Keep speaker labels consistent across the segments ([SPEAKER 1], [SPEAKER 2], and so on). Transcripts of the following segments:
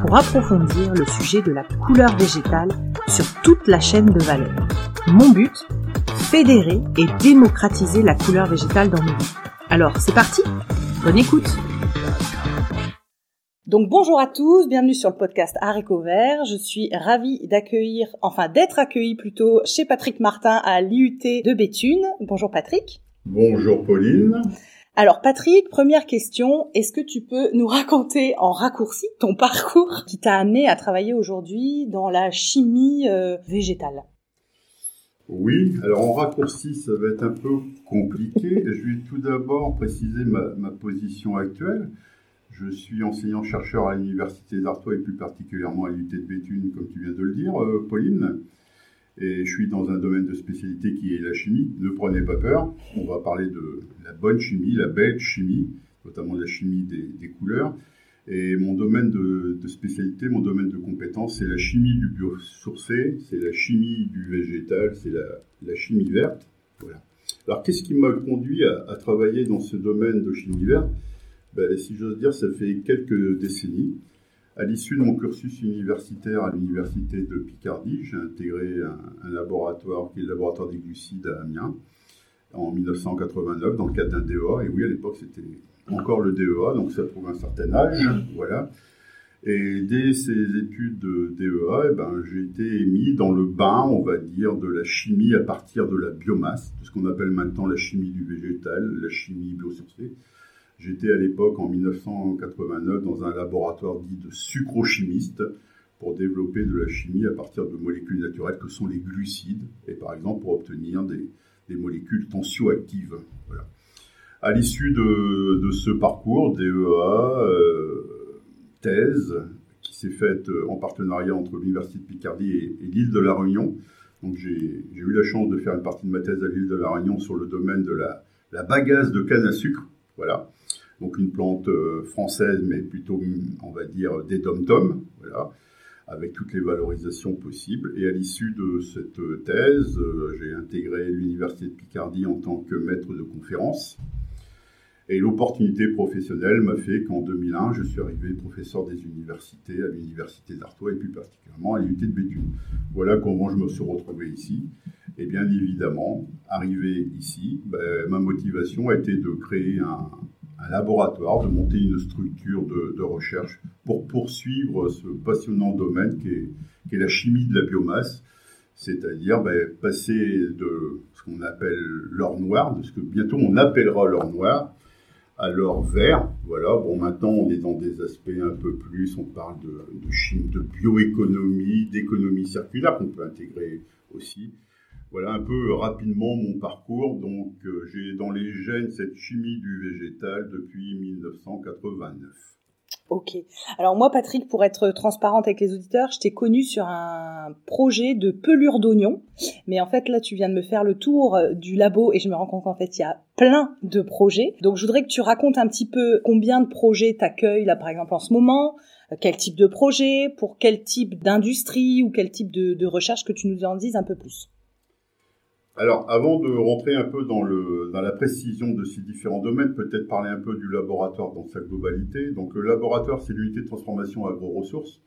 [SPEAKER 1] pour approfondir le sujet de la couleur végétale sur toute la chaîne de valeur. Mon but Fédérer et démocratiser la couleur végétale dans nos vies. Alors, c'est parti Bonne écoute donc bonjour à tous, bienvenue sur le podcast Haricot Vert. Je suis ravie d'accueillir, enfin d'être accueillie plutôt chez Patrick Martin à l'IUT de Béthune. Bonjour Patrick.
[SPEAKER 2] Bonjour Pauline.
[SPEAKER 1] Alors Patrick, première question, est-ce que tu peux nous raconter en raccourci ton parcours qui t'a amené à travailler aujourd'hui dans la chimie euh, végétale?
[SPEAKER 2] Oui, alors en raccourci ça va être un peu compliqué. Je vais tout d'abord préciser ma, position actuelle. Je suis enseignant-chercheur à l'Université d'Artois et plus particulièrement à l'UT de Béthune, comme tu viens de le dire, euh, Pauline et je suis dans un domaine de spécialité qui est la chimie. Ne prenez pas peur, on va parler de la bonne chimie, la belle chimie, notamment la chimie des, couleurs. Et mon domaine de, spécialité, mon domaine de compétence, c'est la chimie du biosourcé, c'est la chimie du végétal, c'est la, chimie verte. Voilà. Alors qu'est-ce qui m'a conduit à, travailler dans ce domaine de chimie verte? Ben, Si j'ose dire, ça fait quelques décennies. À l'issue de mon cursus universitaire à l'université de Picardie, j'ai intégré un, laboratoire qui est le laboratoire des glucides à Amiens en 1989 dans le cadre d'un DEA. Et oui, à l'époque, c'était encore le DEA, donc ça prouve un certain âge. Voilà. Et dès ces études de DEA, eh ben, j'ai été mis dans le bain, on va dire, de la chimie à partir de la biomasse, de ce qu'on appelle maintenant la chimie du végétal, la chimie biosourcée. J'étais à l'époque, en 1989, dans un laboratoire dit de sucrochimiste pour développer de la chimie à partir de molécules naturelles que sont les glucides, et par exemple pour obtenir des, molécules tensioactives. Voilà. À l'issue de, ce parcours, DEA, euh, thèse, qui s'est faite en partenariat entre l'Université de Picardie et, l'île de la Réunion. Donc j'ai eu la chance de faire une partie de ma thèse à l'île de la Réunion sur le domaine de la, la bagasse de canne à sucre. Voilà donc une plante euh, française, mais plutôt, on va dire, des dom-toms, voilà, avec toutes les valorisations possibles. Et à l'issue de cette thèse, euh, j'ai intégré l'Université de Picardie en tant que maître de conférence. Et l'opportunité professionnelle m'a fait qu'en 2001, je suis arrivé professeur des universités à l'Université d'Artois et plus particulièrement à l'UT de Béthune. Voilà comment je me suis retrouvé ici. Et bien évidemment, arrivé ici, ben, ma motivation a été de créer un, un laboratoire, de monter une structure de, recherche pour poursuivre ce passionnant domaine qui est, la chimie de la biomasse, c'est-à-dire ben, passer de ce qu'on appelle l'or noir, de ce que bientôt on appellera l'or noir, à l'or vert. Voilà, bon, maintenant on est dans des aspects un peu plus, on parle de chimie, de bioéconomie, d'économie circulaire qu'on peut intégrer aussi. Voilà un peu rapidement mon parcours. Donc, euh, j'ai dans les gènes cette chimie du végétal depuis 1989.
[SPEAKER 1] Ok. Alors moi, Patrick, pour être transparente avec les auditeurs, je t'ai connu sur un projet de pelure d'oignon. Mais en fait, là, tu viens de me faire le tour euh, du labo et je me rends compte qu'en fait, il y a plein de projets. Donc, je voudrais que tu racontes un petit peu combien de projets t'accueillent, là, par exemple, en ce moment, euh, quel type de projet, pour quel type d'industrie ou quel type de, de recherche que tu nous en dises un peu plus.
[SPEAKER 2] Alors, avant de rentrer un peu dans, la précision de ces différents domaines, peut-être parler un peu du laboratoire dans sa globalité. Donc, le laboratoire, c'est l'unité de transformation agro-ressources.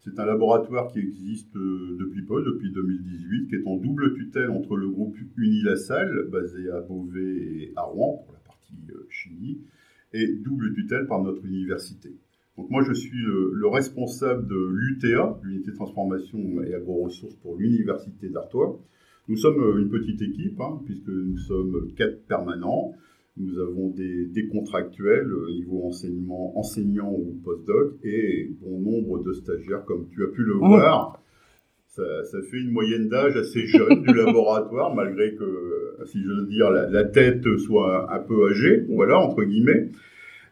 [SPEAKER 2] C'est un laboratoire qui existe euh, depuis peu, depuis 2018, qui est en double tutelle entre le groupe Unilassal, basé à Beauvais et à Rouen, pour la partie euh, chimie, et double tutelle par notre université. Donc moi, je suis le, le responsable de l'UTA, l'unité de transformation et agro-ressources pour l'université d'Artois. Nous sommes euh, une petite équipe, hein, puisque nous sommes quatre permanents. Nous avons des, contractuels au niveau enseignement, enseignants ou postdoc et bon nombre de stagiaires, comme tu as pu le voir. Ça, fait une moyenne d'âge assez jeune du laboratoire, malgré que, si j'ose dire, la, tête soit un peu âgée, voilà, entre guillemets.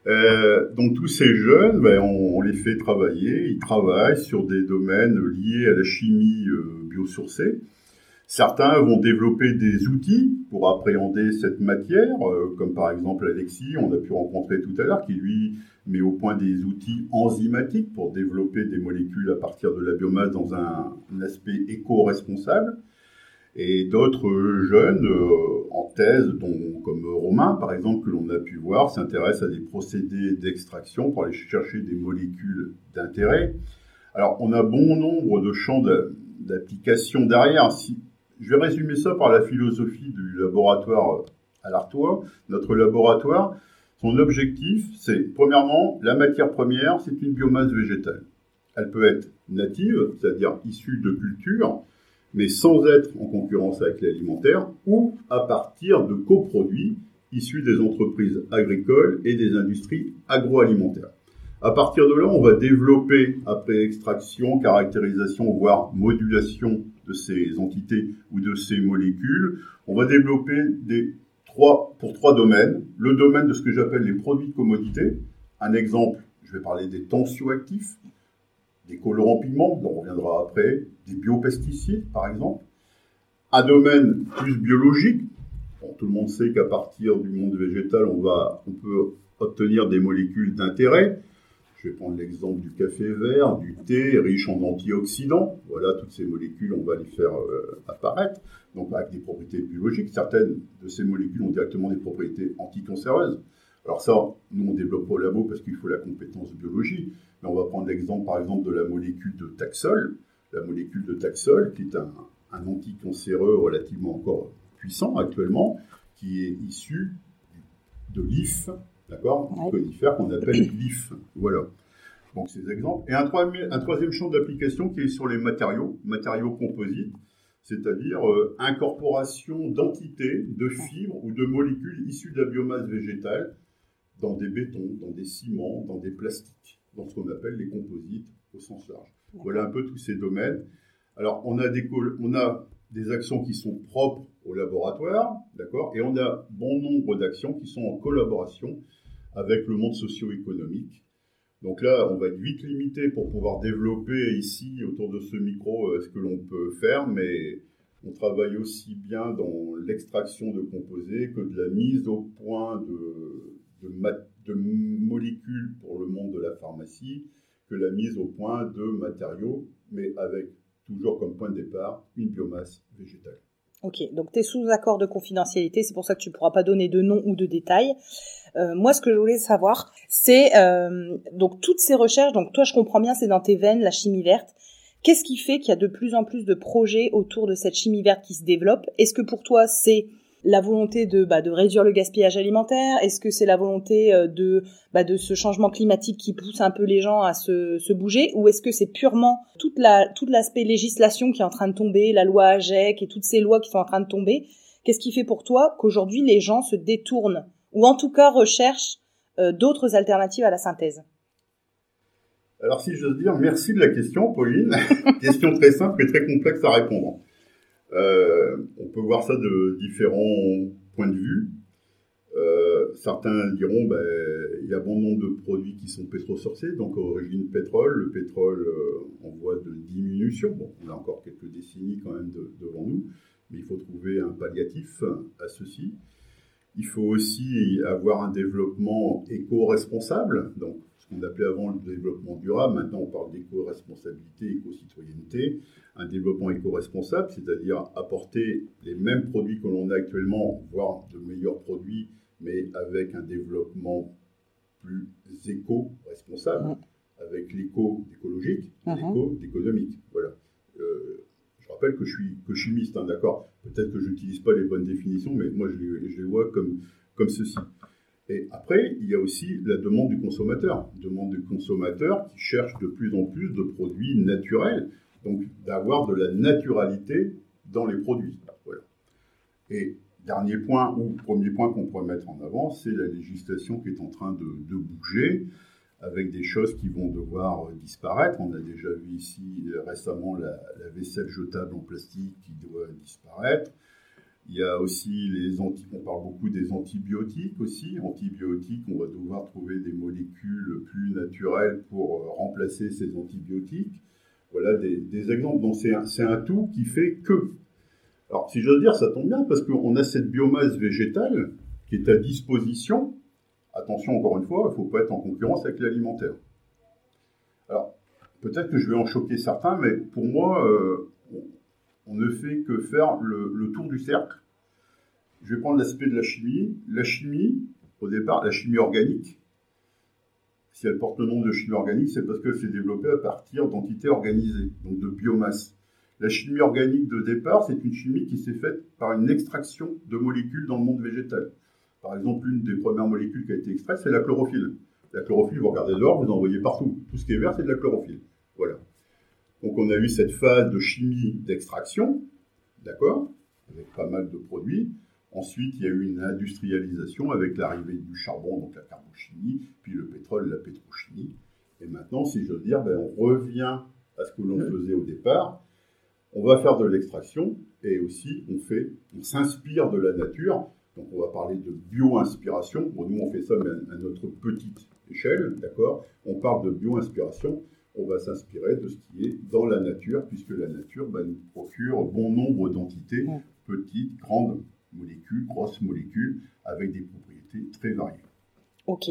[SPEAKER 2] Euh, donc tous ces jeunes, ben, on, les fait travailler, ils travaillent sur des domaines liés à la chimie euh, biosourcée. Certains vont développer des outils pour appréhender cette matière, euh, comme par exemple Alexis, on a pu rencontrer tout à l'heure, qui lui met au point des outils enzymatiques pour développer des molécules à partir de la biomasse dans un, aspect éco-responsable. Et d'autres jeunes euh, en thèse, dont, comme Romain par exemple, que l'on a pu voir, s'intéressent à des procédés d'extraction pour aller chercher des molécules d'intérêt. Alors on a bon nombre de champs d'application derrière. Je vais résumer ça par la philosophie du laboratoire à l'Artois. Notre laboratoire, son objectif, c'est premièrement, la matière première, c'est une biomasse végétale. Elle peut être native, c'est-à-dire issue de culture, mais sans être en concurrence avec l'alimentaire, ou à partir de coproduits issus des entreprises agricoles et des industries agroalimentaires. À partir de là, on va développer, après extraction, caractérisation, voire modulation de ces entités ou de ces molécules, on va développer des trois, pour trois domaines. Le domaine de ce que j'appelle les produits de commodité. Un exemple, je vais parler des tensioactifs, des colorants pigments, dont on reviendra après, des biopesticides, par exemple. Un domaine plus biologique. tout le monde sait qu'à partir du monde végétal, on, va, on peut obtenir des molécules d'intérêt. Je vais prendre l'exemple du café vert, du thé, riche en antioxydants. Voilà, toutes ces molécules, on va les faire euh, apparaître, donc avec des propriétés biologiques. Certaines de ces molécules ont directement des propriétés anticancéreuses. Alors ça, nous, on développe au labo parce qu'il faut la compétence biologie. Mais on va prendre l'exemple, par exemple, de la molécule de taxol. La molécule de taxol, qui est un, un anticancéreux relativement encore puissant actuellement, qui est issu de l'IF, d'accord Un conifère qu'on appelle l'IF. Voilà. Donc, ces exemples. Et un troisième, un troisième champ d'application qui est sur les matériaux, matériaux composites, c'est-à-dire euh, incorporation d'entités, de fibres ou de molécules issues de la biomasse végétale dans des bétons, dans des ciments, dans des plastiques, dans ce qu'on appelle les composites au sens large. Voilà un peu tous ces domaines. Alors, on a des, on a des actions qui sont propres au laboratoire, d'accord, et on a bon nombre d'actions qui sont en collaboration avec le monde socio-économique. Donc là, on va être vite limité pour pouvoir développer ici, autour de ce micro, euh, ce que l'on peut faire, mais on travaille aussi bien dans l'extraction de composés que de la mise au point de, de, molécules pour le monde de la pharmacie, que la mise au point de matériaux, mais avec toujours comme point de départ une biomasse végétale.
[SPEAKER 1] Ok, donc tu es sous accord de confidentialité, c'est pour ça que tu ne pourras pas donner de nom ou de détails. Euh, moi, ce que je voulais savoir, c'est euh, donc toutes ces recherches. Donc toi, je comprends bien, c'est dans tes veines la chimie verte. Qu'est-ce qui fait qu'il y a de plus en plus de projets autour de cette chimie verte qui se développe? Est-ce que pour toi, c'est la volonté de, bah, de réduire le gaspillage alimentaire? Est-ce que c'est la volonté euh, de, bah, de ce changement climatique qui pousse un peu les gens à se, se bouger? Ou est-ce que c'est purement toute la, tout l'aspect législation qui est en train de tomber, la loi AGEC et toutes ces lois qui sont en train de tomber? Qu'est-ce qui fait pour toi qu'aujourd'hui les gens se détournent ou en tout cas recherchent euh, d'autres alternatives à la synthèse?
[SPEAKER 2] Alors si j'ose dire, merci de la question Pauline. question très simple et très complexe à répondre. Euh, on peut voir ça de différents points de vue. Euh, certains diront ben, y a bon nombre de produits qui sont pétrosourcés, donc origine pétrole. Le pétrole euh, en voie de diminution. Bon, on a encore quelques décennies quand même devant nous, mais il faut trouver un palliatif à ceci. Il faut aussi avoir un développement éco-responsable, donc qu'on appelait avant le développement durable, maintenant on parle d'éco-responsabilité, éco-citoyenneté. Un développement éco-responsable, c'est-à-dire apporter les mêmes produits que l'on a actuellement, voire de meilleurs produits, mais avec un développement plus éco-responsable, avec l'éco écologique, uh-huh. l'éco économique. Voilà. Euh, je rappelle que je suis que chimiste, hein, d'accord Peut-être que je n'utilise pas les bonnes définitions, mais moi je les, je les vois comme, comme ceci. Et après, il y a aussi la demande du consommateur. Demande du consommateur qui cherche de plus en plus de produits naturels, donc d'avoir de la naturalité dans les produits. Et dernier point, ou premier point qu'on pourrait mettre en avant, c'est la législation qui est en train de, bouger, avec des choses qui vont devoir disparaître. On a déjà vu ici récemment la, la vaisselle jetable en plastique qui doit disparaître. Il y a aussi les on parle beaucoup des antibiotiques aussi. Antibiotiques, on va devoir trouver des molécules plus naturelles pour euh, remplacer ces antibiotiques. Voilà des, exemples. Donc c'est un, un, tout qui fait que. Alors si j'ose dire, ça tombe bien parce qu'on a cette biomasse végétale qui est à disposition. Attention encore une fois, il ne faut pas être en concurrence avec l'alimentaire. Alors peut-être que je vais en choquer certains, mais pour moi, euh, on ne fait que faire le, tour du cercle. Je vais prendre l'aspect de la chimie. La chimie, au départ, la chimie organique, si elle porte le nom de chimie organique, c'est parce qu'elle s'est développée à partir d'entités organisées, donc de biomasse. La chimie organique de départ, c'est une chimie qui s'est faite par une extraction de molécules dans le monde végétal. Par exemple, une des premières molécules qui a été extraite, c'est la chlorophylle. La chlorophylle, vous regardez dehors, vous en voyez partout. Tout ce qui est vert, c'est de la chlorophylle. Voilà. Donc on a eu cette phase de chimie d'extraction, d'accord, avec pas mal de produits. Ensuite, il y a eu une industrialisation avec l'arrivée du charbon, donc la carbochimie, puis le pétrole, la pétrochimie. Et maintenant, si je veux dire, ben, on revient à ce que l'on faisait au départ. On va faire de l'extraction et aussi on fait, on s'inspire de la nature. Donc on va parler de bio-inspiration. Bon, nous on fait ça mais à notre petite échelle, d'accord. On parle de bio-inspiration on va s'inspirer de ce qui est dans la nature, puisque la nature bah, nous procure bon nombre d'entités, petites, grandes molécules, grosses molécules, avec des propriétés très variées.
[SPEAKER 1] Ok.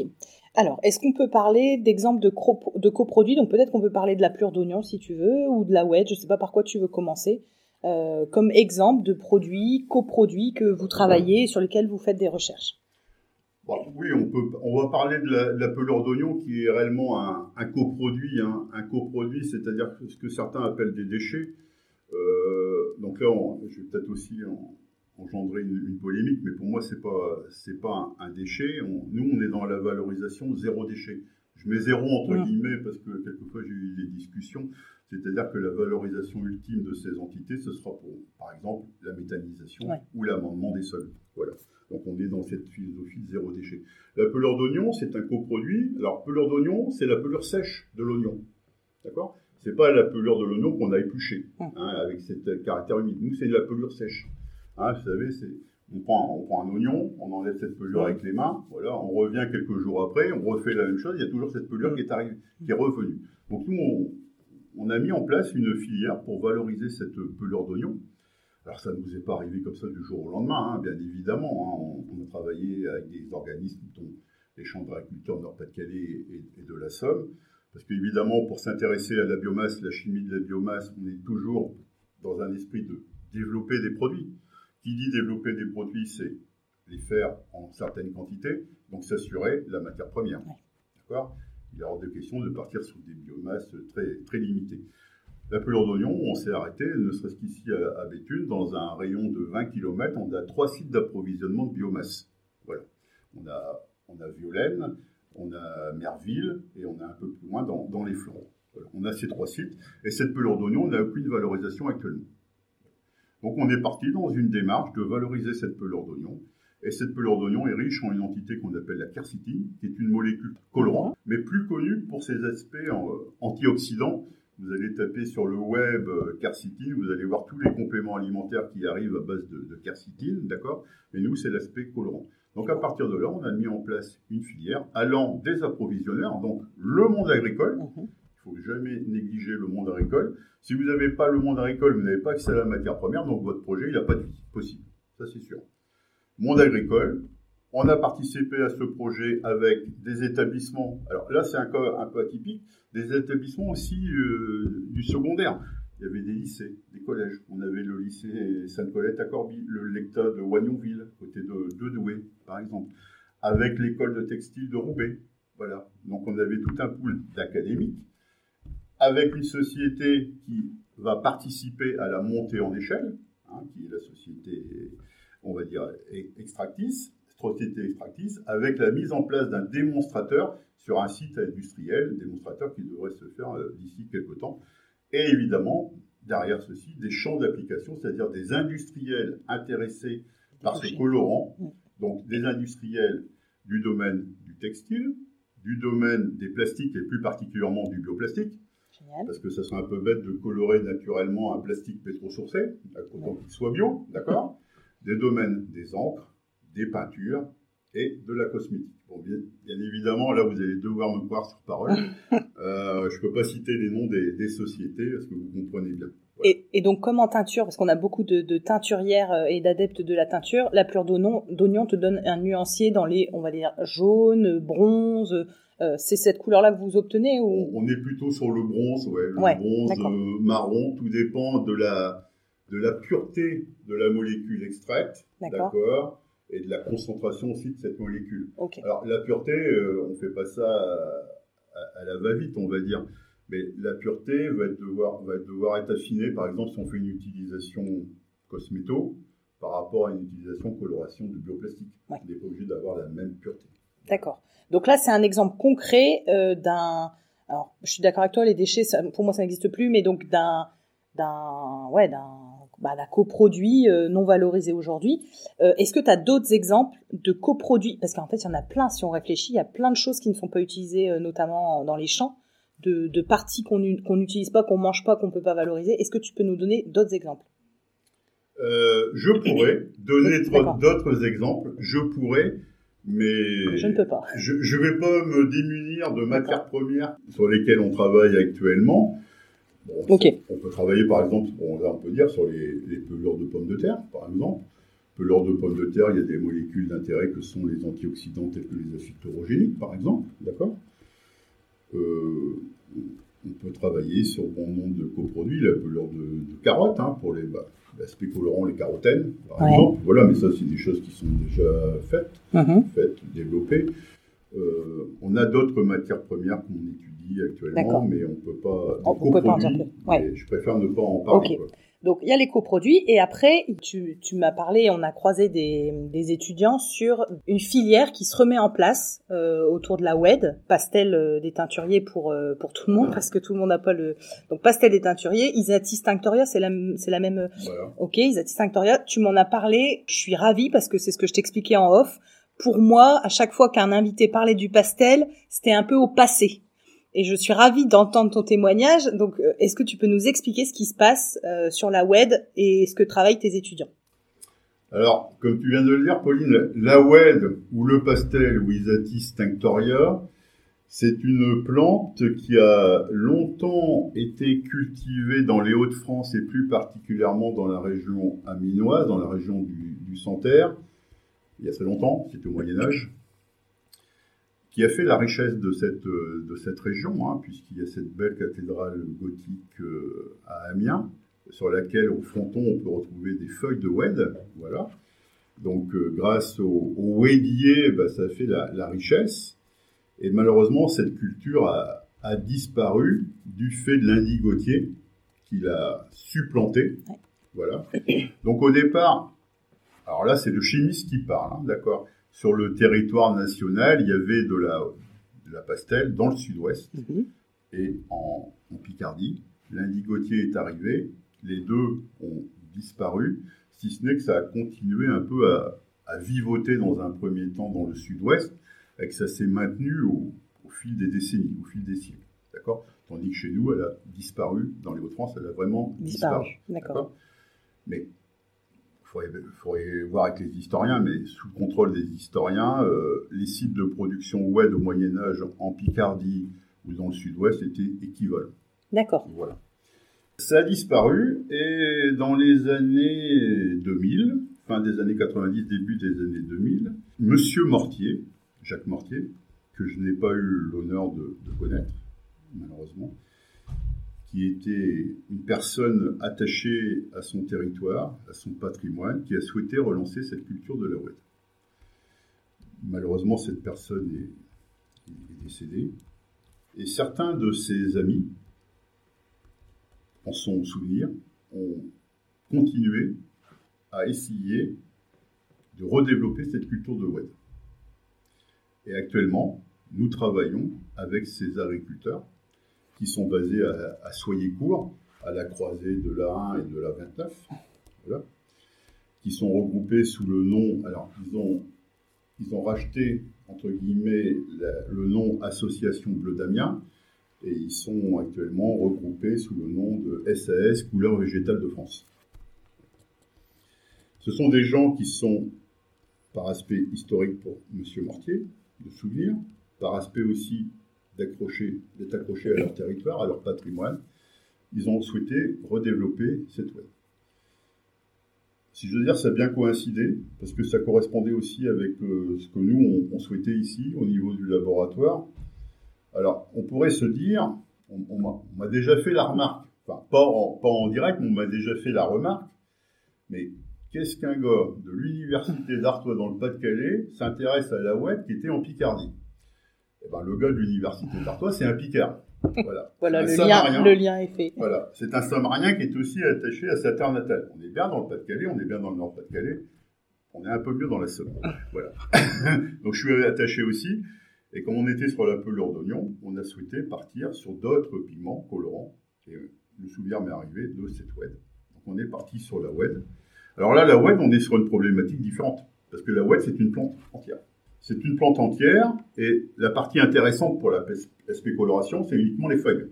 [SPEAKER 1] Alors, est-ce qu'on peut parler d'exemples de, de, coproduits? Donc peut-être qu'on peut parler de la plure d'oignon si tu veux, ou de la wedge, je ne sais pas par quoi tu veux commencer, euh, comme exemple de produits, coproduits que vous travaillez et sur lesquels vous faites des recherches
[SPEAKER 2] oui, on, peut, on va parler de la, pelure d'oignon qui est réellement un, coproduit, hein. un coproduit, c'est-à-dire ce que certains appellent des déchets. Euh, donc là, je vais peut-être aussi engendrer une, polémique, mais pour moi, c'est pas c'est pas un, déchet. nous, on est dans la valorisation zéro déchet. Je mets zéro entre guillemets parce que quelquefois j'ai eu des discussions. C'est-à-dire que la valorisation ultime de ces entités, ce sera pour, par exemple, la méthanisation ou l'amendement des sols. Voilà. Donc on est dans cette philosophie de zéro déchet. La pelure d'oignon, c'est un coproduit. Alors pelure d'oignon, c'est la pelure sèche de l'oignon. D'accord? C'est pas la pelure de l'oignon qu'on a épluchée, hein, avec cette caractère humide. Nous, c'est de la pelure sèche. Hein, vous savez, c'est on prend, on prend, un oignon, on enlève cette pelure avec les mains, voilà, on revient quelques jours après, on refait la même chose, il y a toujours cette pelure qui est, arrivée, qui est revenue. Donc nous, on, on a mis en place une filière pour valoriser cette pelure d'oignon. Alors ça ne nous est pas arrivé comme ça du jour au lendemain, hein, bien évidemment. Hein. On, a travaillé avec des organismes dont les chambres d'agriculture Nord-Pas-de-Calais et, de la Somme. Parce qu'évidemment, pour s'intéresser à la biomasse, la chimie de la biomasse, on est toujours dans un esprit de développer des produits. Qui dit développer des produits, c'est les faire en certaines quantités, donc s'assurer la matière première. D'accord? Il est hors de question de partir sur des biomasses très, très limitées. La pelure d'oignon, on s'est arrêté, ne serait-ce qu'ici à, Béthune, dans un rayon de 20 km, on a trois sites d'approvisionnement de biomasse. Voilà. On a, on a Violaine, on a Merville et on a un peu plus loin dans, les flancs. On a ces trois sites et cette pelure d'oignon n'a aucune valorisation actuellement. Donc on est parti dans une démarche de valoriser cette pelure d'oignon et cette pelure d'oignon est riche en une entité qu'on appelle la quercétine, qui est une molécule colorante, mais plus connue pour ses aspects euh, antioxydants. Vous allez taper sur le web euh, quercétine, vous allez voir tous les compléments alimentaires qui arrivent à base de, quercétine, d'accord? Mais nous, c'est l'aspect colorant. Donc à partir de là, on a mis en place une filière allant des approvisionneurs, donc le monde agricole. Il ne faut jamais négliger le monde agricole. Si vous n'avez pas le monde agricole, vous n'avez pas accès à la matière première, donc votre projet, il n'a pas de vie possible. Ça, c'est sûr monde agricole. On a participé à ce projet avec des établissements. Alors là, c'est un cas un peu atypique. Des établissements aussi euh, du secondaire. Il y avait des lycées, des collèges. On avait le lycée Sainte-Colette à Corbie, le lecta de Wagnonville, côté de, de Douai, par exemple, avec l'école de textile de Roubaix. Voilà. Donc on avait tout un pool d'académiques, avec une société qui va participer à la montée en échelle, hein, qui est la société on va dire, extractis, société extractis, avec la mise en place d'un démonstrateur sur un site industriel, démonstrateur qui devrait se faire euh, d'ici quelques temps. Et évidemment, derrière ceci, des champs d'application, c'est-à-dire des industriels intéressés par ce colorant, mm. donc des industriels du domaine du textile, du domaine des plastiques et plus particulièrement du bioplastique, parce que ça serait un peu bête de colorer naturellement un plastique pétro-sourcé, autant qu'il soit bio, d'accord? Des domaines des encres, des peintures et de la cosmétique. Bon, bien, évidemment, là, vous allez devoir me croire sur parole. euh, je ne peux pas citer les noms des, sociétés, parce que vous comprenez bien?
[SPEAKER 1] Et, donc, comme en teinture, parce qu'on a beaucoup de, teinturières euh, et d'adeptes de la teinture, la pleure d'oignon te donne un nuancier dans les, on va dire, jaune, bronze. Euh, c'est cette couleur-là que vous obtenez ou?
[SPEAKER 2] On, est plutôt sur le bronze, ouais, le bronze euh, marron. Tout dépend de la de la pureté de la molécule extraite, d'accord, et de la concentration aussi de cette molécule. Alors la pureté, on ne fait pas ça à, à la va-vite, on va dire. Mais la pureté va, devoir, va devoir être affinée, par exemple, si on fait une utilisation cosméto par rapport à une utilisation coloration de bioplastique. On n'est pas obligé d'avoir la même pureté.
[SPEAKER 1] D'accord. Donc là, c'est un exemple concret euh, d'un. Alors, je suis d'accord avec toi, les déchets, pour moi, ça n'existe plus, mais donc d'un, d'un, ouais, d'un, bah, coproduit euh, non valorisé aujourd'hui. Euh, est-ce que tu as d'autres exemples de coproduits? Parce qu'en fait, il y en a plein. Si on réfléchit, il y a plein de choses qui ne sont pas utilisées, notamment dans les champs de, parties qu'on n'utilise pas, qu'on mange pas, qu'on peut pas valoriser. Est-ce que tu peux nous donner d'autres exemples?
[SPEAKER 2] Euh, Je pourrais donner d'autres exemples. Je pourrais, mais
[SPEAKER 1] je ne peux pas.
[SPEAKER 2] Je ne vais pas me démunir de matières premières sur lesquelles on travaille actuellement.
[SPEAKER 1] On
[SPEAKER 2] peut travailler par exemple, on peut dire sur les, les pelures de pommes de terre, par exemple. Pelures de pommes de terre, il y a des molécules d'intérêt que sont les antioxydants tels que les acides chlorogéniques, par exemple, d'accord? Euh, on peut travailler sur bon nombre de coproduits, la pelure de, de carottes, hein, pour les bah, l'aspect colorant, les carotènes, par exemple. Voilà, mais ça, c'est des choses qui sont déjà faites, mm-hmm. faites, développées. Euh, on a d'autres matières premières qu'on étudie actuellement, mais on peut pas.
[SPEAKER 1] On, peut pas en dire
[SPEAKER 2] Je préfère ne pas en parler.
[SPEAKER 1] Donc il y a les coproduits et après tu, tu m'as parlé, on a croisé des, des, étudiants sur une filière qui se remet en place euh, autour de la WED, pastel euh, des teinturiers pour euh, pour tout le monde parce que tout le monde n'a pas le donc pastel des teinturiers, Isatis Tinctoria, c'est la c'est la même voilà. OK, Isatis Tinctoria, tu m'en as parlé, je suis ravie parce que c'est ce que je t'expliquais en off. Pour moi, à chaque fois qu'un invité parlait du pastel, c'était un peu au passé et je suis ravie d'entendre ton témoignage. Donc, euh, est-ce que tu peux nous expliquer ce qui se passe euh, sur la WED et ce que travaillent tes étudiants?
[SPEAKER 2] Alors, comme tu viens de le dire, Pauline, la WED ou le pastel ou Isatis tinctoria, c'est une plante qui a longtemps été cultivée dans les Hauts-de-France et plus particulièrement dans la région aminoise, dans la région du, du Santerre. Il y a très longtemps, c'était au Moyen Âge qui a fait la richesse de cette, euh, de cette région, hein, puisqu'il y a cette belle cathédrale gothique euh, à Amiens, sur laquelle au fronton on peut retrouver des feuilles de wed, voilà. Donc euh, grâce au, au wedier, bah, ça a fait la, richesse. Et malheureusement, cette culture a, a disparu du fait de l'indigotier qu'il a supplanté. Voilà. Donc au départ, alors là c'est le chimiste qui parle, hein, d'accord sur le territoire national, il y avait de la, de la pastel dans le sud-ouest mhm. et en, Picardie. L'indigotier est arrivé, les deux ont disparu, si ce n'est que ça a continué un peu à, vivoter dans un premier temps dans le sud-ouest, et que ça s'est maintenu au, fil des décennies, au fil des siècles. D'accord? Tandis que chez nous, elle a disparu, dans les Hauts-de-France, elle a vraiment disparu. disparu. D'accord? Mais il faudrait, voir avec les historiens, mais sous le contrôle des historiens, euh, les sites de production web au Moyen Âge en Picardie ou dans le Sud-Ouest étaient équivalents.
[SPEAKER 1] D'accord.
[SPEAKER 2] Voilà. Ça a disparu et dans les années 2000, fin des années 90, début des années 2000, Monsieur Mortier, Jacques Mortier, que je n'ai pas eu l'honneur de connaître, malheureusement, qui était une personne attachée à son territoire, à son patrimoine, qui a souhaité relancer cette culture de la. Malheureusement, cette personne est, décédée. Et certains de ses amis, en son souvenir, ont continué à essayer de redévelopper cette culture de oued. Et actuellement, nous travaillons avec ces agriculteurs qui sont basés à, à à la croisée de la 1 et de la 29, voilà, qui sont regroupés sous le nom, alors ils ont, ils ont racheté, entre guillemets, le nom Association Bleu d'Amiens, et ils sont actuellement regroupés sous le nom de SAS Couleur Végétale de France. Ce sont des gens qui sont, par aspect historique pour M. Mortier, de souvenir, par aspect aussi d'accrocher, d'être accrochés à leur territoire, à leur patrimoine, ils ont souhaité redévelopper cette web. Si je veux dire, ça a bien coïncidé, parce que ça correspondait aussi avec euh, ce que nous, on, souhaitait ici, au niveau du laboratoire. Alors, on pourrait se dire, on, m'a déjà fait la remarque, enfin, pas en, pas en direct, mais on m'a déjà fait la remarque, mais qu'est-ce qu'un gars de l'université d'Artois dans le Pas-de-Calais s'intéresse à la web qui était en Picardie? Eh ben, le gars de l'université d'Artois, c'est un Picard.
[SPEAKER 1] Voilà, voilà le, lien, le lien est fait.
[SPEAKER 2] Voilà, c'est un Samarien qui est aussi attaché à sa terre natale. On est bien dans le Pas-de-Calais, on est bien dans le Nord-Pas-de-Calais, on est un peu mieux dans la Somme. Voilà. Donc je suis attaché aussi. Et comme on était sur la pelure d'oignon, on a souhaité partir sur d'autres pigments colorants. Et le souvenir m'est arrivé de cette WED. Donc on est parti sur la WED. Alors là, la WED, on est sur une problématique différente. Parce que la WED, c'est une plante entière. C'est une plante entière et la partie intéressante pour la spécoloration, c'est uniquement les feuilles.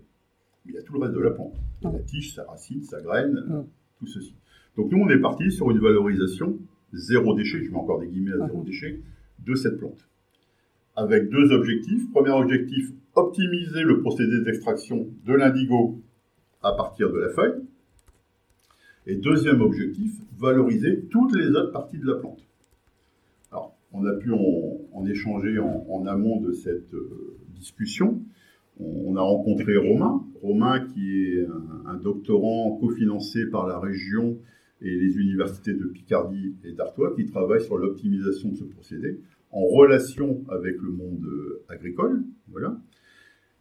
[SPEAKER 2] il y a tout le reste de la plante. La tige, sa racine, sa graine, tout ceci. Donc nous, on est parti sur une valorisation zéro déchet, je mets encore des guillemets à zéro déchet, de cette plante. Avec deux objectifs. Premier objectif, optimiser le procédé d'extraction de l'indigo à partir de la feuille. Et deuxième objectif, valoriser toutes les autres parties de la plante on a pu en, échanger en, amont de cette euh, discussion. On, a rencontré Romain, Romain qui est un, doctorant cofinancé par la région et les universités de Picardie et d'Artois qui travaille sur l'optimisation de ce procédé en relation avec le monde euh, agricole. Voilà.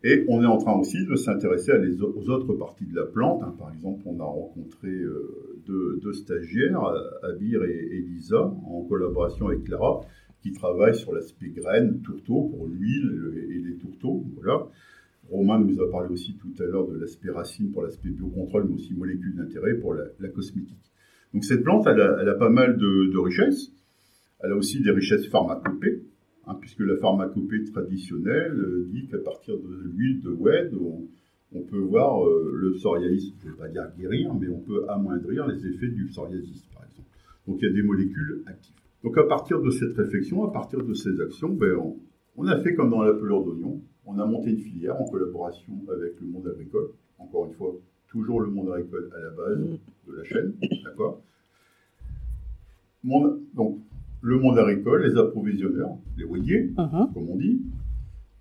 [SPEAKER 2] Et on est en train aussi de s'intéresser aux autres parties de la plante. Hein. Par exemple, on a rencontré euh, deux, stagiaires, Abir et Elisa, en collaboration avec Clara, qui travaillent sur l'aspect graines, tourteau pour l'huile et les tourteaux. Voilà. Romain nous a parlé aussi tout à l'heure de l'aspect racine pour l'aspect biocontrôle, mais aussi molécules d'intérêt pour la, cosmétique. Donc cette plante, elle a, pas mal de, richesses. Elle a aussi des richesses pharmacopées. Hein, puisque la pharmacopée traditionnelle euh, dit qu'à partir de l'huile de oued, on, peut voir euh, le psoriasis, je ne vais pas dire guérir, mais on peut amoindrir les effets du psoriasis, par exemple. Donc il y a des molécules actives. Donc à partir de cette réflexion, à partir de ces actions, ben, on, a fait comme dans la pelure d'oignon, on a monté une filière en collaboration avec le monde agricole. Encore une fois, toujours le monde agricole à la base de la chaîne, d'accord? Donc le monde agricole, les approvisionneurs, les ouvriers, uh-huh. comme on dit,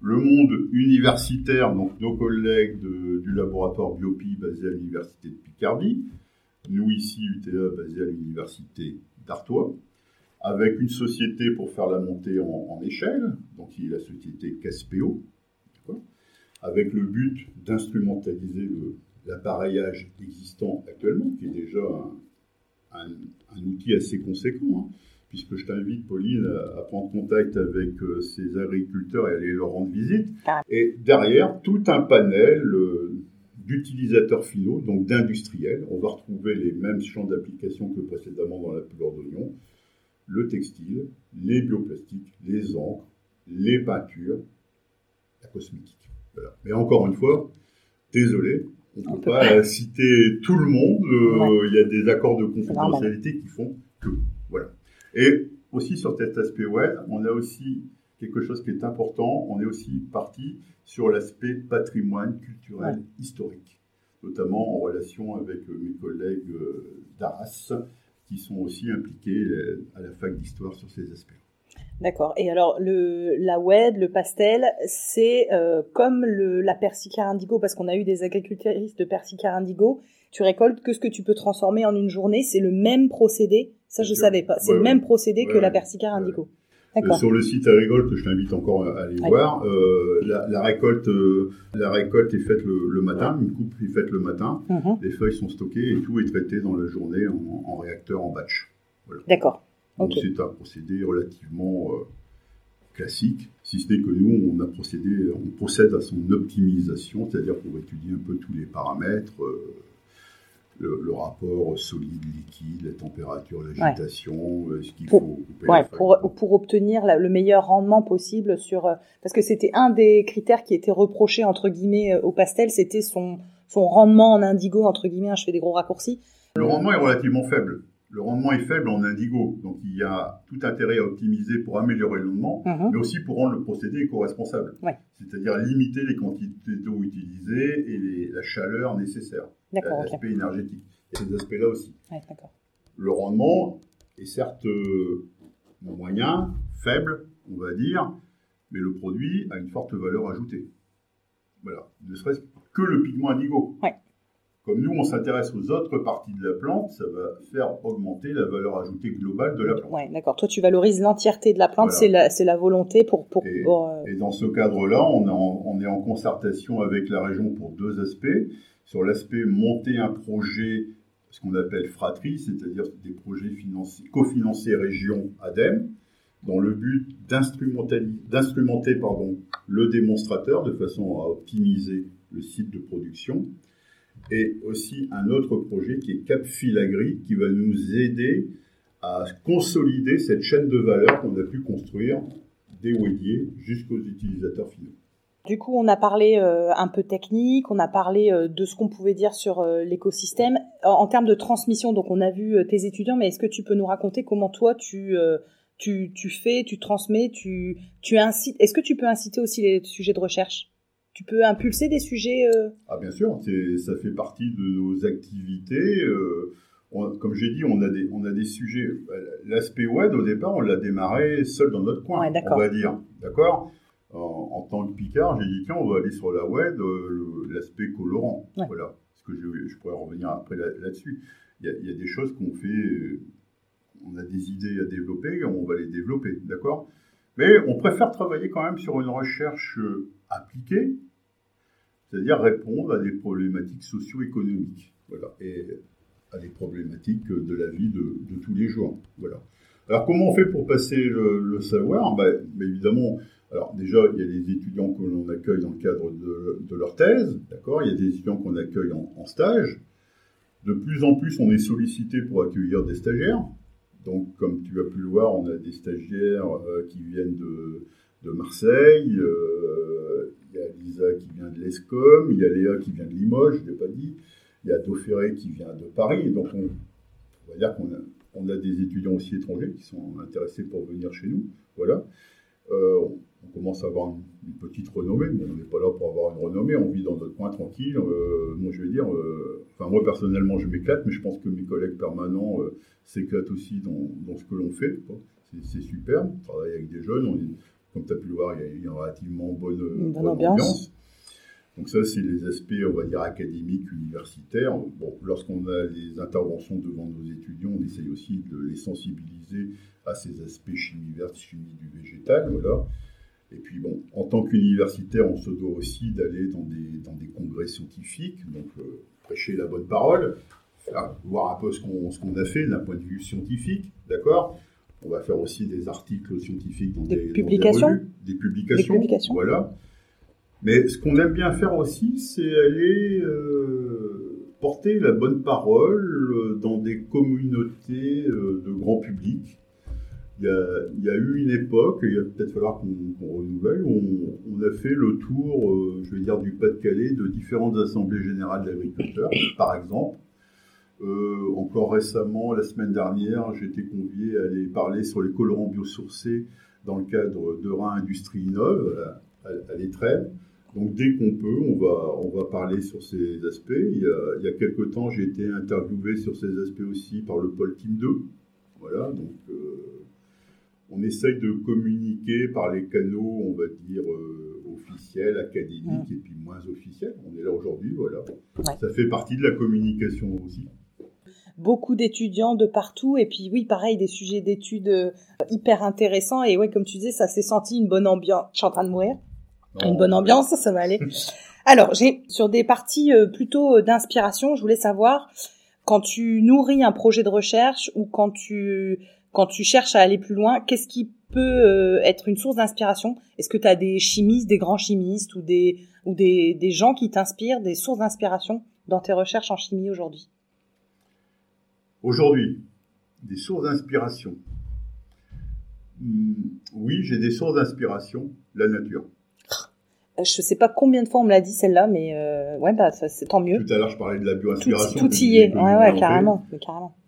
[SPEAKER 2] le monde universitaire, donc nos collègues du laboratoire Biopi basé à l'université de Picardie, nous ici UTA basé à l'université d'Artois, avec une société pour faire la montée en, échelle, donc qui est la société Caspeo, avec le but d'instrumentaliser l'appareillage existant actuellement, qui est déjà un, outil assez conséquent. Hein puisque je t'invite, Pauline, à, prendre contact avec euh, ces agriculteurs et aller leur rendre visite. Et derrière, tout un panel euh, d'utilisateurs finaux, donc d'industriels. On va retrouver les mêmes champs d'application que précédemment dans la couleur d'oignon. Le textile, les bioplastiques, les encres, les peintures, la cosmétique. Mais encore une fois, désolé, on ne peut pas citer tout le monde. Euh, il y a des accords de confidentialité qui font que. Voilà. Et aussi sur cet aspect web, on a aussi quelque chose qui est important, on est aussi parti sur l'aspect patrimoine culturel historique, notamment en relation avec euh, mes collègues euh, d'Arras, qui sont aussi impliqués euh, à la fac d'histoire sur ces aspects.
[SPEAKER 1] D'accord. Et alors le la WED, le pastel, c'est comme le, la persicaire indigo parce qu'on a eu des agricultrices de persicaire indigo. Tu récoltes que ce que tu peux transformer en une journée. C'est le même procédé ça, je ne savais pas. C'est le même procédé que la persicare indigo.
[SPEAKER 2] Sur le site Agricole, que je t'invite encore à aller voir, euh, la, récolte, euh, la récolte est faite le, matin, une coupe est faite le matin, mhm. les feuilles sont stockées et tout est traité dans la journée en, réacteur en batch.
[SPEAKER 1] D'accord.
[SPEAKER 2] Donc c'est un procédé relativement euh, classique, si ce n'est que nous, on a procédé, on procède à son optimisation, c'est-à-dire pour étudier un peu tous les paramètres le, rapport solide-liquide, la température, l'agitation, euh, ce qu'il faut
[SPEAKER 1] pour, pour, obtenir le meilleur rendement possible sur... Euh, parce que c'était un des critères qui était reproché, entre guillemets, euh, au pastel, c'était son, son rendement en indigo, entre guillemets, hein, je fais des gros raccourcis.
[SPEAKER 2] Le rendement est relativement faible. Le rendement est faible en indigo, donc il y a tout intérêt à optimiser pour améliorer le rendement,
[SPEAKER 1] Mhm.
[SPEAKER 2] mais aussi pour rendre le procédé éco-responsable.
[SPEAKER 1] Ouais.
[SPEAKER 2] C'est-à-dire limiter les quantités d'eau utilisées et les- la chaleur nécessaire,
[SPEAKER 1] D'accord, ok.
[SPEAKER 2] l'aspect énergétique. Il y a ces aspects-là aussi.
[SPEAKER 1] Ouais.
[SPEAKER 2] Le rendement est certes euh, moyen, faible, on va dire, mais le produit a une forte valeur ajoutée. Voilà, ne serait-ce que le pigment indigo.
[SPEAKER 1] Ouais.
[SPEAKER 2] Comme nous, on s'intéresse aux autres parties de la plante, ça va faire augmenter la valeur ajoutée globale de la plante.
[SPEAKER 1] Ouais, d'accord. Toi, tu valorises l'entièreté de la plante,
[SPEAKER 2] Voilà.
[SPEAKER 1] c'est la, volonté pour, pour,
[SPEAKER 2] Et-
[SPEAKER 1] pour, euh,
[SPEAKER 2] Et dans ce cadre-là, on, est en- on est en concertation avec la région pour deux aspects. Sur l'aspect monter un projet, ce qu'on appelle fratrie, c'est-à-dire des projets financés, cofinancés région ADEME, dans le but d'instrumenter le démonstrateur de façon à optimiser le site de production. Et aussi un autre projet qui est Cap Filagri, qui va nous aider à consolider cette chaîne de valeur qu'on a pu construire des Wedier jusqu'aux utilisateurs finaux.
[SPEAKER 1] Du coup, on a parlé euh, un peu technique, on a parlé euh, de ce qu'on pouvait dire sur euh, l'écosystème. En, en termes de transmission, donc on a vu tes étudiants, mais est-ce que tu peux nous raconter comment toi tu, tu, tu fais, tu transmets, tu, tu incites Est-ce que tu peux inciter aussi les sujets de recherche? Tu peux impulser des sujets euh,
[SPEAKER 2] Ah bien sûr, ça fait partie de nos activités. euh, on- comme j'ai dit, on a des, on a des sujets. L'aspect web, au départ, on l'a démarré seul dans notre coin,
[SPEAKER 1] Ouais,
[SPEAKER 2] on va dire. D'accord? En, en tant que Picard, j'ai dit tiens, on va aller sur la web, euh, l'aspect colorant.
[SPEAKER 1] Ouais.
[SPEAKER 2] Voilà. Parce que je, je pourrais revenir après là- là-dessus. il, y y a des choses qu'on fait, euh, on a des idées à développer, on va les développer, d'accord? Mais on préfère travailler quand même sur une recherche euh, appliquée, c'est-à-dire répondre à des problématiques socio-économiques, voilà, et à des problématiques de la vie de, tous les jours, voilà. Alors comment on fait pour passer le, savoir? Ben, Évidemment, alors déjà il y a des étudiants que l'on accueille dans le cadre de, leur thèse, d'accord? Il y a des étudiants qu'on accueille en stage. De plus en plus, on est sollicité pour accueillir des stagiaires. Donc, comme tu as pu le voir, on a des stagiaires euh, qui viennent de, de Marseille, euh, il y a Lisa qui vient de l'ESCOM, il y a Léa qui vient de Limoges, je ne l'ai pas dit, il y a Dauphéret qui vient de Paris. Donc, on, on va dire qu'on a, on a des étudiants aussi étrangers qui sont intéressés pour venir chez nous. Voilà. Euh, on commence à avoir une, une petite renommée, mais on n'est pas là pour avoir une renommée, on vit dans notre coin tranquille. Euh, moi, je veux dire, euh, enfin, moi personnellement, je m'éclate, mais je pense que mes collègues permanents euh, s'éclatent aussi dans, dans ce que l'on fait. C'est- super, on travaille avec des jeunes, on est- comme tu as pu le voir, il y a une relativement bonne,
[SPEAKER 1] Une bonne ambiance.
[SPEAKER 2] Donc ça, c'est les aspects, on va dire, académiques, universitaires. Bon, lorsqu'on a les interventions devant nos étudiants, on essaye aussi de les sensibiliser à ces aspects chimie verte, chimie du végétal, voilà. Et puis bon, en tant qu'universitaire, on se doit aussi d'aller dans des, dans des congrès scientifiques, donc euh, prêcher la bonne parole, faire- voir un peu ce qu'on qu'on a fait d'un point de vue scientifique, d'accord? On va faire aussi des articles scientifiques dans
[SPEAKER 1] Des
[SPEAKER 2] des, dans
[SPEAKER 1] publications?
[SPEAKER 2] revues, des publications,
[SPEAKER 1] Des publications.
[SPEAKER 2] voilà. Mais ce qu'on aime bien faire aussi, c'est aller euh, porter la bonne parole euh, dans des communautés euh, de grand public. Il y, a, eu une époque, il va peut-être falloir qu'on renouvelle, où on, a fait le tour, euh, je vais dire, du Pas-de-Calais de différentes assemblées générales d'agriculteurs, par exemple. Euh, encore récemment, la semaine dernière, j'ai été convié à aller parler sur les colorants biosourcés dans le cadre de Rhin Industrie Innove à, à, à. Donc dès qu'on peut, on va, on va parler sur ces aspects. Il y a, il quelques temps, j'ai été interviewé sur ces aspects aussi par le pôle Team 2. Voilà, donc euh, on essaye de communiquer par les canaux, on va dire, euh, officiels, académiques et puis moins officiels. On est là aujourd'hui, voilà. Ça fait partie de la communication aussi.
[SPEAKER 1] beaucoup d'étudiants de partout et puis oui pareil des sujets d'études euh, hyper intéressants. Et ouais comme tu disais ça s'est senti une bonne ambiance. Je suis en train de mourir.
[SPEAKER 2] Non,
[SPEAKER 1] une bonne ambiance ça va aller. Alors j'ai sur des parties euh, plutôt d'inspiration je voulais savoir quand tu nourris un projet de recherche ou quand tu quand tu cherches à aller plus loin qu'est-ce qui peut euh, être une source d'inspiration? Est-ce que tu as des chimistes des grands chimistes ou des ou des, des gens qui t'inspirent des sources d'inspiration dans tes recherches en chimie aujourd'hui?
[SPEAKER 2] Aujourd'hui, des sources d'inspiration. Hmm, oui, j'ai des sources d'inspiration, la nature.
[SPEAKER 1] Euh, Je sais pas combien de fois on me l'a dit celle-là, mais euh, ouais, bah c'est tant mieux.
[SPEAKER 2] Tout à l'heure, je parlais de la bioinspiration.
[SPEAKER 1] tout y est, ouais, carrément.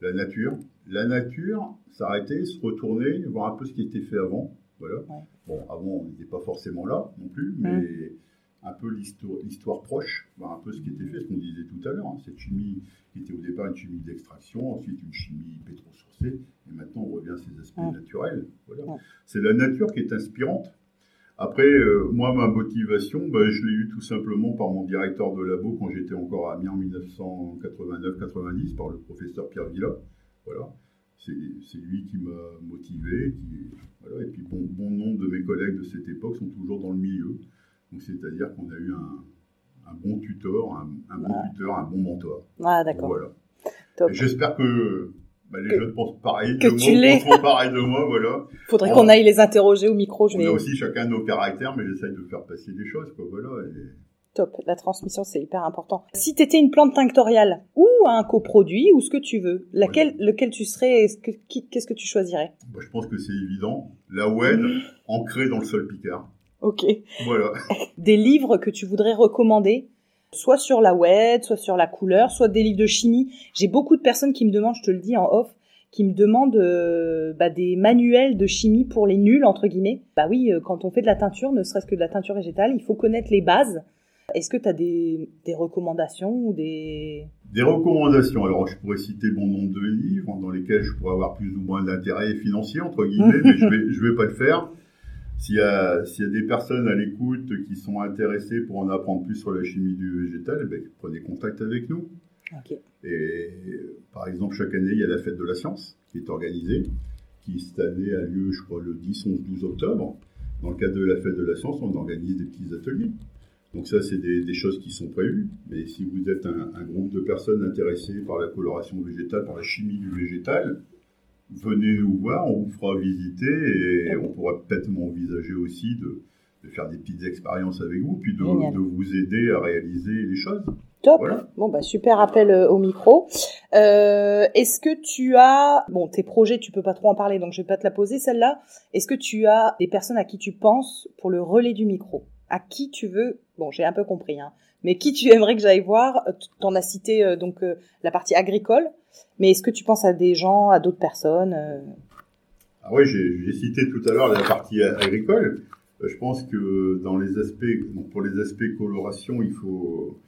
[SPEAKER 2] La nature, la nature, s'arrêter, se retourner, voir un peu ce qui était fait avant. Voilà. Bon, avant, on n'était pas forcément là non plus, mais un peu l'histoire proche, voir un peu ce qui était fait, ce qu'on disait tout à l'heure, hein, cette chimie qui était au départ une chimie d'extraction, ensuite une chimie pétrosourcée, et maintenant on revient à ces aspects naturels. Voilà. C'est la nature qui est inspirante. Après, euh, moi, ma motivation, ben, je l'ai eu tout simplement par mon directeur de labo quand j'étais encore à Amiens en 1989-90, par le professeur Pierre Villa. Voilà. C'est lui qui m'a motivé. Qui, voilà. Et puis, bon, bon nombre de mes collègues de cette époque sont toujours dans le milieu. Donc, c'est-à-dire qu'on a eu un, un, bon tuteur, un, bon tuteur, un bon mentor.
[SPEAKER 1] Ah, d'accord.
[SPEAKER 2] Voilà. J'espère que bah, les jeunes pensent pareil que de moi, pareil de moi, voilà.
[SPEAKER 1] Faudrait qu'on aille les interroger au micro.
[SPEAKER 2] Je on a aussi chacun nos caractères, mais j'essaye de faire passer des choses, quoi, voilà.
[SPEAKER 1] Top, la transmission c'est hyper important. Si tu étais une plante tinctoriale ou un coproduit ou ce que tu veux, laquelle, lequel tu serais, qu'est-ce que tu choisirais?
[SPEAKER 2] Bah, Je pense que c'est évident. La WED ancrée dans le sol picard.
[SPEAKER 1] Ok.
[SPEAKER 2] Voilà.
[SPEAKER 1] Des livres que tu voudrais recommander soit sur la web, soit sur la couleur, soit des livres de chimie. J'ai beaucoup de personnes qui me demandent, je te le dis en off, qui me demandent euh, bah, des manuels de chimie pour les nuls, entre guillemets. Bah oui, euh, quand on fait de la teinture, ne serait-ce que de la teinture végétale, il faut connaître les bases. Est-ce que tu as des, recommandations ou des...
[SPEAKER 2] Des recommandations. Alors, je pourrais citer bon nombre de livres dans lesquels je pourrais avoir plus ou moins d'intérêt financier, entre guillemets, mais je vais, je vais pas le faire. S'il y, a, s'il y a des personnes à l'écoute qui sont intéressées pour en apprendre plus sur la chimie du végétal, eh ben, prenez contact avec nous. Et par exemple, chaque année, il y a la fête de la science qui est organisée, qui cette année a lieu, je crois, le 10, 11, 12 octobre. Dans le cadre de la fête de la science, on organise des petits ateliers. Donc ça, c'est des, choses qui sont prévues. Mais si vous êtes un, un, groupe de personnes intéressées par la coloration végétale, par la chimie du végétal, venez nous voir, on vous fera visiter et on pourra peut-être envisager aussi de, faire des petites expériences avec vous, puis de, vous aider à réaliser les choses.
[SPEAKER 1] Top. Bon bah super appel euh, au micro. Euh, est-ce que tu as bon tes projets tu peux pas trop en parler donc je vais pas te la poser celle-là. Est-ce que tu as des personnes à qui tu penses pour le relais du micro? À qui tu veux Bon j'ai un peu compris hein. Mais qui tu aimerais que j'aille voir T'en as cité euh, donc la partie agricole. Mais est-ce que tu penses à des gens, à d'autres personnes euh?
[SPEAKER 2] Ah oui, j'ai cité tout à l'heure la partie agricole. Euh, je pense que pour les aspects coloration, il faut,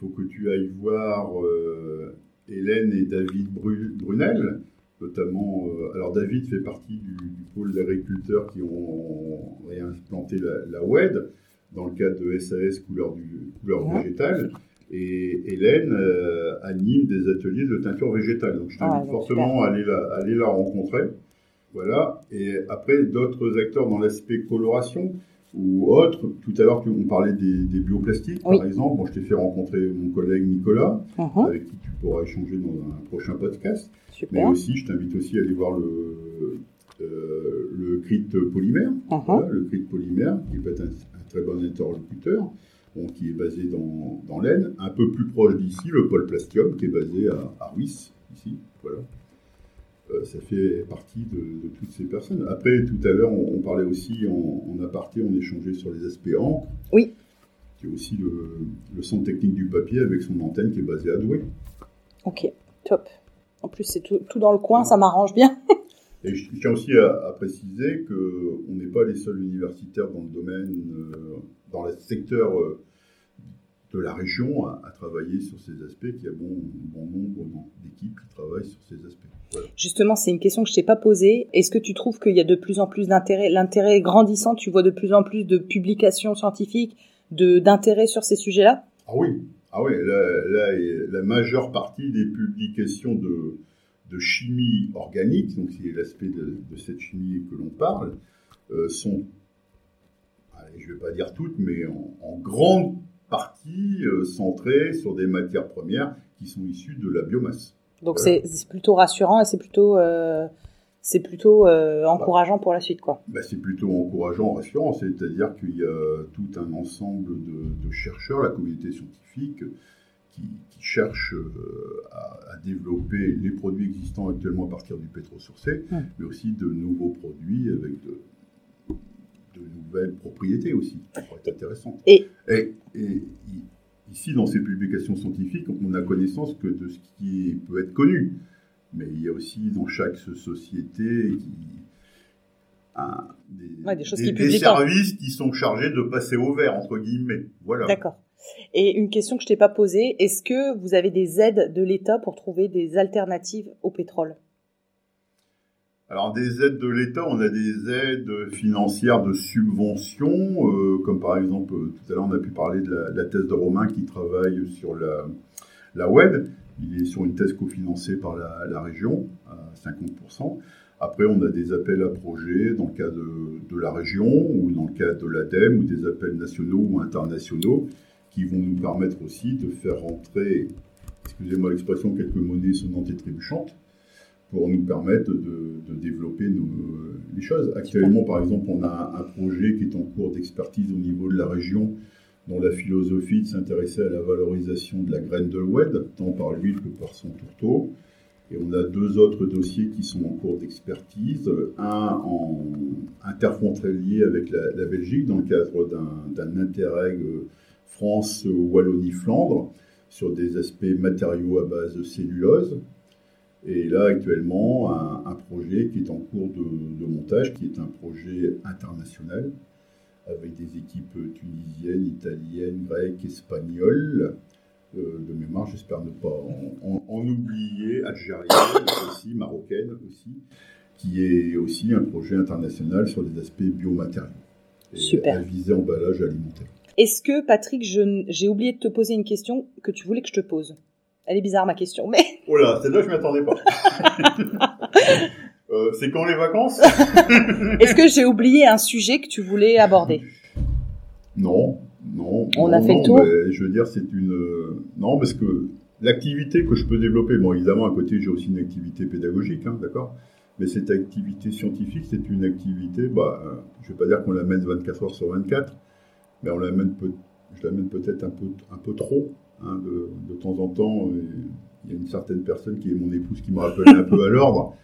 [SPEAKER 2] que tu ailles voir euh, Hélène et David Brunel, notamment. alors David fait partie du, pôle d'agriculteurs qui ont réimplanté la, la, WED dans le cadre de SAS couleur, du, couleur végétale. Et Hélène euh, anime des ateliers de teinture végétale. Donc je t'invite ah, fortement à aller, la, aller la rencontrer. Voilà. Et après, d'autres acteurs dans l'aspect coloration ou autres. Tout à l'heure, on parlait des, bioplastiques, par exemple. Bon, je t'ai fait rencontrer mon collègue Nicolas, uh-huh. avec qui tu pourras échanger dans un prochain podcast. Mais aussi, je t'invite aussi à aller voir le, euh, le CRIT polymère, uh-huh. le CRIT polymère, qui peut être un très bon interlocuteur qui est basé dans, dans l'Aisne, un peu plus proche d'ici, le pôle Plastium, qui est basé à, à Ruisse, ici. Voilà. Euh, ça fait partie de, toutes ces personnes. Après, tout à l'heure, on, parlait aussi en, aparté, on échangeait sur les aspects encre.
[SPEAKER 1] Oui.
[SPEAKER 2] Qui est aussi le, centre technique du papier avec son antenne qui est basé à Douai.
[SPEAKER 1] Ok, top. En plus, c'est tout, dans le coin, ça m'arrange bien.
[SPEAKER 2] Et je, tiens aussi à, préciser qu'on n'est pas les seuls universitaires dans le domaine, euh, dans le secteur euh, de la région à, travailler sur ces aspects, qu'il y a bon, bon nombre d'équipes qui travaillent sur ces aspects.
[SPEAKER 1] Justement, c'est une question que je t'ai pas posée. Est-ce que tu trouves qu'il y a de plus en plus d'intérêt, l'intérêt grandissant, tu vois de plus en plus de publications scientifiques, d'intérêt sur ces sujets-là?
[SPEAKER 2] Ah oui, ah oui, là, la majeure partie des publications de, de chimie organique, donc c'est l'aspect de, cette chimie que l'on parle, euh, sont, allez, je ne vais pas dire toutes, mais en, en grande partie euh, centrée sur des matières premières qui sont issues de la biomasse.
[SPEAKER 1] Donc c'est plutôt rassurant et c'est plutôt euh, c'est plutôt encourageant pour la suite quoi.
[SPEAKER 2] Bah, c'est plutôt encourageant, rassurant, c'est-à-dire qu'il y a tout un ensemble de, chercheurs, la communauté scientifique, qui, cherchent à, développer les produits existants actuellement à partir du pétro-sourcé, mais aussi de nouveaux produits avec de, de nouvelles propriétés aussi, ça pourrait être intéressant.
[SPEAKER 1] Et,
[SPEAKER 2] ici, dans ces publications scientifiques, on a connaissance que de ce qui peut être connu. Mais il y a aussi dans chaque société
[SPEAKER 1] des,
[SPEAKER 2] services qui sont chargés de passer au vert, entre guillemets. Voilà.
[SPEAKER 1] D'accord. Et une question que je t'ai pas posée, est-ce que vous avez des aides de l'État pour trouver des alternatives au pétrole?
[SPEAKER 2] Alors des aides de l'État, on a des aides financières de subvention, euh, comme par exemple, euh, tout à l'heure on a pu parler de la, thèse de Romain qui travaille sur la, la web. Il est sur une thèse cofinancée par la, région à 50%. Après, on a des appels à projets dans le cas de, de la région ou dans le cas de l'ADEME ou des appels nationaux ou internationaux qui vont nous permettre aussi de faire rentrer, excusez-moi l'expression, quelques monnaies sonnantes et trébuchantes pour nous permettre de, de développer nos, les choses. Actuellement, par exemple, on a un projet qui est en cours d'expertise au niveau de la région dont la philosophie de s'intéresser à la valorisation de la graine de l'oued, tant par l'huile que par son tourteau. Et on a deux autres dossiers qui sont en cours d'expertise. Un en interfrontalier avec la, la, Belgique dans le cadre d'un Interreg France-Wallonie-Flandre sur des aspects matériaux à base de cellulose. Et là, actuellement, un, projet qui est en cours de, de, montage, qui est un projet international, avec des équipes tunisiennes, italiennes, grecques, espagnoles, euh, de mémoire, j'espère ne pas en, oublier, algérienne aussi, marocaine aussi, qui est aussi un projet international sur les aspects biomatériaux.
[SPEAKER 1] Super.
[SPEAKER 2] À viser emballage alimentaire.
[SPEAKER 1] Est-ce que, Patrick, j'ai oublié de te poser une question que tu voulais que je te pose? Elle est bizarre, ma question, mais...
[SPEAKER 2] Oh là, celle-là, je m'y attendais pas. euh, c'est quand les vacances?
[SPEAKER 1] Est-ce que j'ai oublié un sujet que tu voulais aborder?
[SPEAKER 2] Non, non.
[SPEAKER 1] On
[SPEAKER 2] a
[SPEAKER 1] fait le tour.
[SPEAKER 2] je veux dire, c'est une. Non, parce que l'activité que je peux développer, bon, évidemment, à côté, j'ai aussi une activité pédagogique, hein, d'accord? Mais cette activité scientifique, c'est une activité, bah, je ne vais pas dire qu'on la mène 24 heures sur 24, mais on l'amène peut, je l'amène peut-être un peu, un peu trop. Hein, de, de, temps en temps, il y a une certaine personne qui est mon épouse qui me rappelle un peu à l'ordre.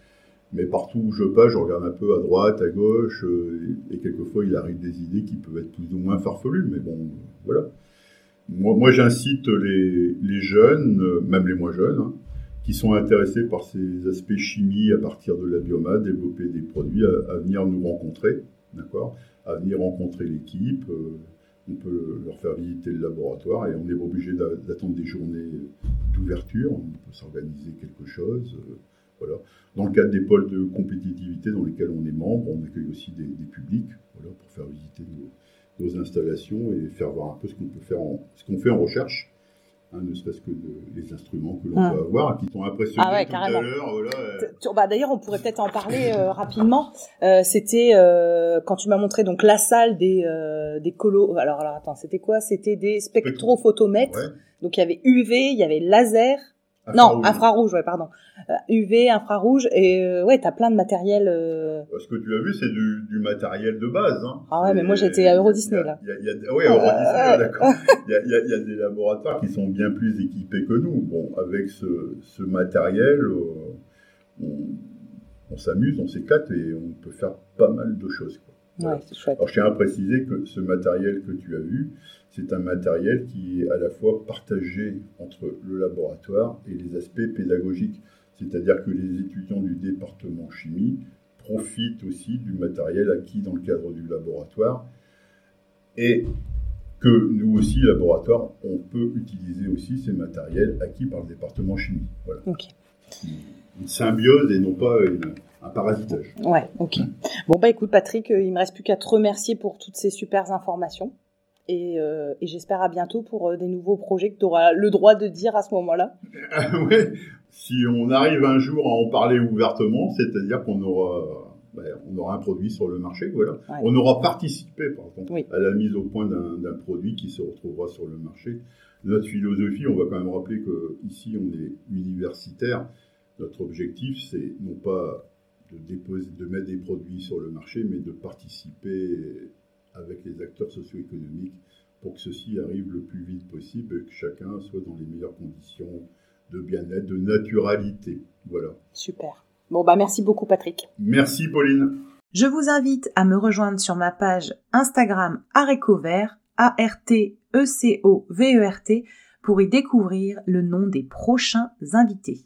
[SPEAKER 2] Mais partout où je passe, je regarde un peu à droite, à gauche, euh, et, quelquefois il arrive des idées qui peuvent être plus ou moins farfelues, mais bon, voilà. Moi, moi j'incite les, les, jeunes, euh, même les moins jeunes, hein, qui sont intéressés par ces aspects chimie à partir de la biomasse, développer des produits, à, à venir nous rencontrer, d'accord? À venir rencontrer l'équipe. Euh, on peut leur faire visiter le laboratoire et on n'est pas obligé d'attendre des journées d'ouverture. On peut s'organiser quelque chose. Voilà. Dans le cadre des pôles de compétitivité dans lesquels on est membre, on accueille aussi des, publics pour faire visiter nos, installations et faire voir un peu ce qu'on peut faire, ce qu'on fait en recherche. Hein, ne serait-ce que les instruments que l'on hum. peut avoir, qui t'ont impressionné ah tout à l'heure. Voilà.
[SPEAKER 1] Bah, D'ailleurs, on pourrait peut-être en parler euh, rapidement. Euh, c'était euh, quand tu m'as montré donc la salle des euh, des colos. Alors, alors attends, c'était quoi? C'était des spectrophotomètres. Ouais. Donc il y avait UV, il y avait laser, non, infrarouge, ouais, pardon. UV, euh, infrarouge, et euh, ouais, t'as plein de matériel. Euh...
[SPEAKER 2] Ce que tu as vu, c'est du, du, matériel de base. Hein.
[SPEAKER 1] Ah ouais, mais moi j'étais à Euro Disney là.
[SPEAKER 2] Y a, y a, ouais, Euro Disney, d'accord. Il y a, y, a, des laboratoires qui sont bien plus équipés que nous. Bon, avec ce, ce matériel, euh, on, on s'amuse, on s'éclate et on peut faire pas mal de choses.
[SPEAKER 1] Quoi. Ouais, c'est chouette.
[SPEAKER 2] Alors je tiens à préciser que ce matériel que tu as vu, c'est un matériel qui est à la fois partagé entre le laboratoire et les aspects pédagogiques. C'est-à-dire que les étudiants du département chimie profitent aussi du matériel acquis dans le cadre du laboratoire et que nous aussi, laboratoire, on peut utiliser aussi ces matériels acquis par le département chimie. Voilà. Une symbiose et non pas un parasitage.
[SPEAKER 1] Ouais, ok. Bon, bah écoute, Patrick, euh, il me reste plus qu'à te remercier pour toutes ces super informations. Et, euh, et j'espère à bientôt pour euh, des nouveaux projets que tu auras le droit de dire à ce moment-là.
[SPEAKER 2] oui, si on arrive un jour à en parler ouvertement, c'est-à-dire qu'on aura, ben, on aura un produit sur le marché, voilà. On aura participé, par contre, à la mise au point d'un produit qui se retrouvera sur le marché. Notre philosophie, on va quand même rappeler que ici, on est universitaire. Notre objectif, c'est non pas de déposer, de mettre des produits sur le marché, mais de participer avec les acteurs socio-économiques pour que ceci arrive le plus vite possible et que chacun soit dans les meilleures conditions de bien-être, de naturalité. Voilà.
[SPEAKER 1] Super. Bon, bah merci beaucoup Patrick.
[SPEAKER 2] Merci Pauline.
[SPEAKER 1] Je vous invite à me rejoindre sur ma page Instagram Arécovert, A-R-T-E-C-O-V-E-R-T, pour y découvrir le nom des prochains invités.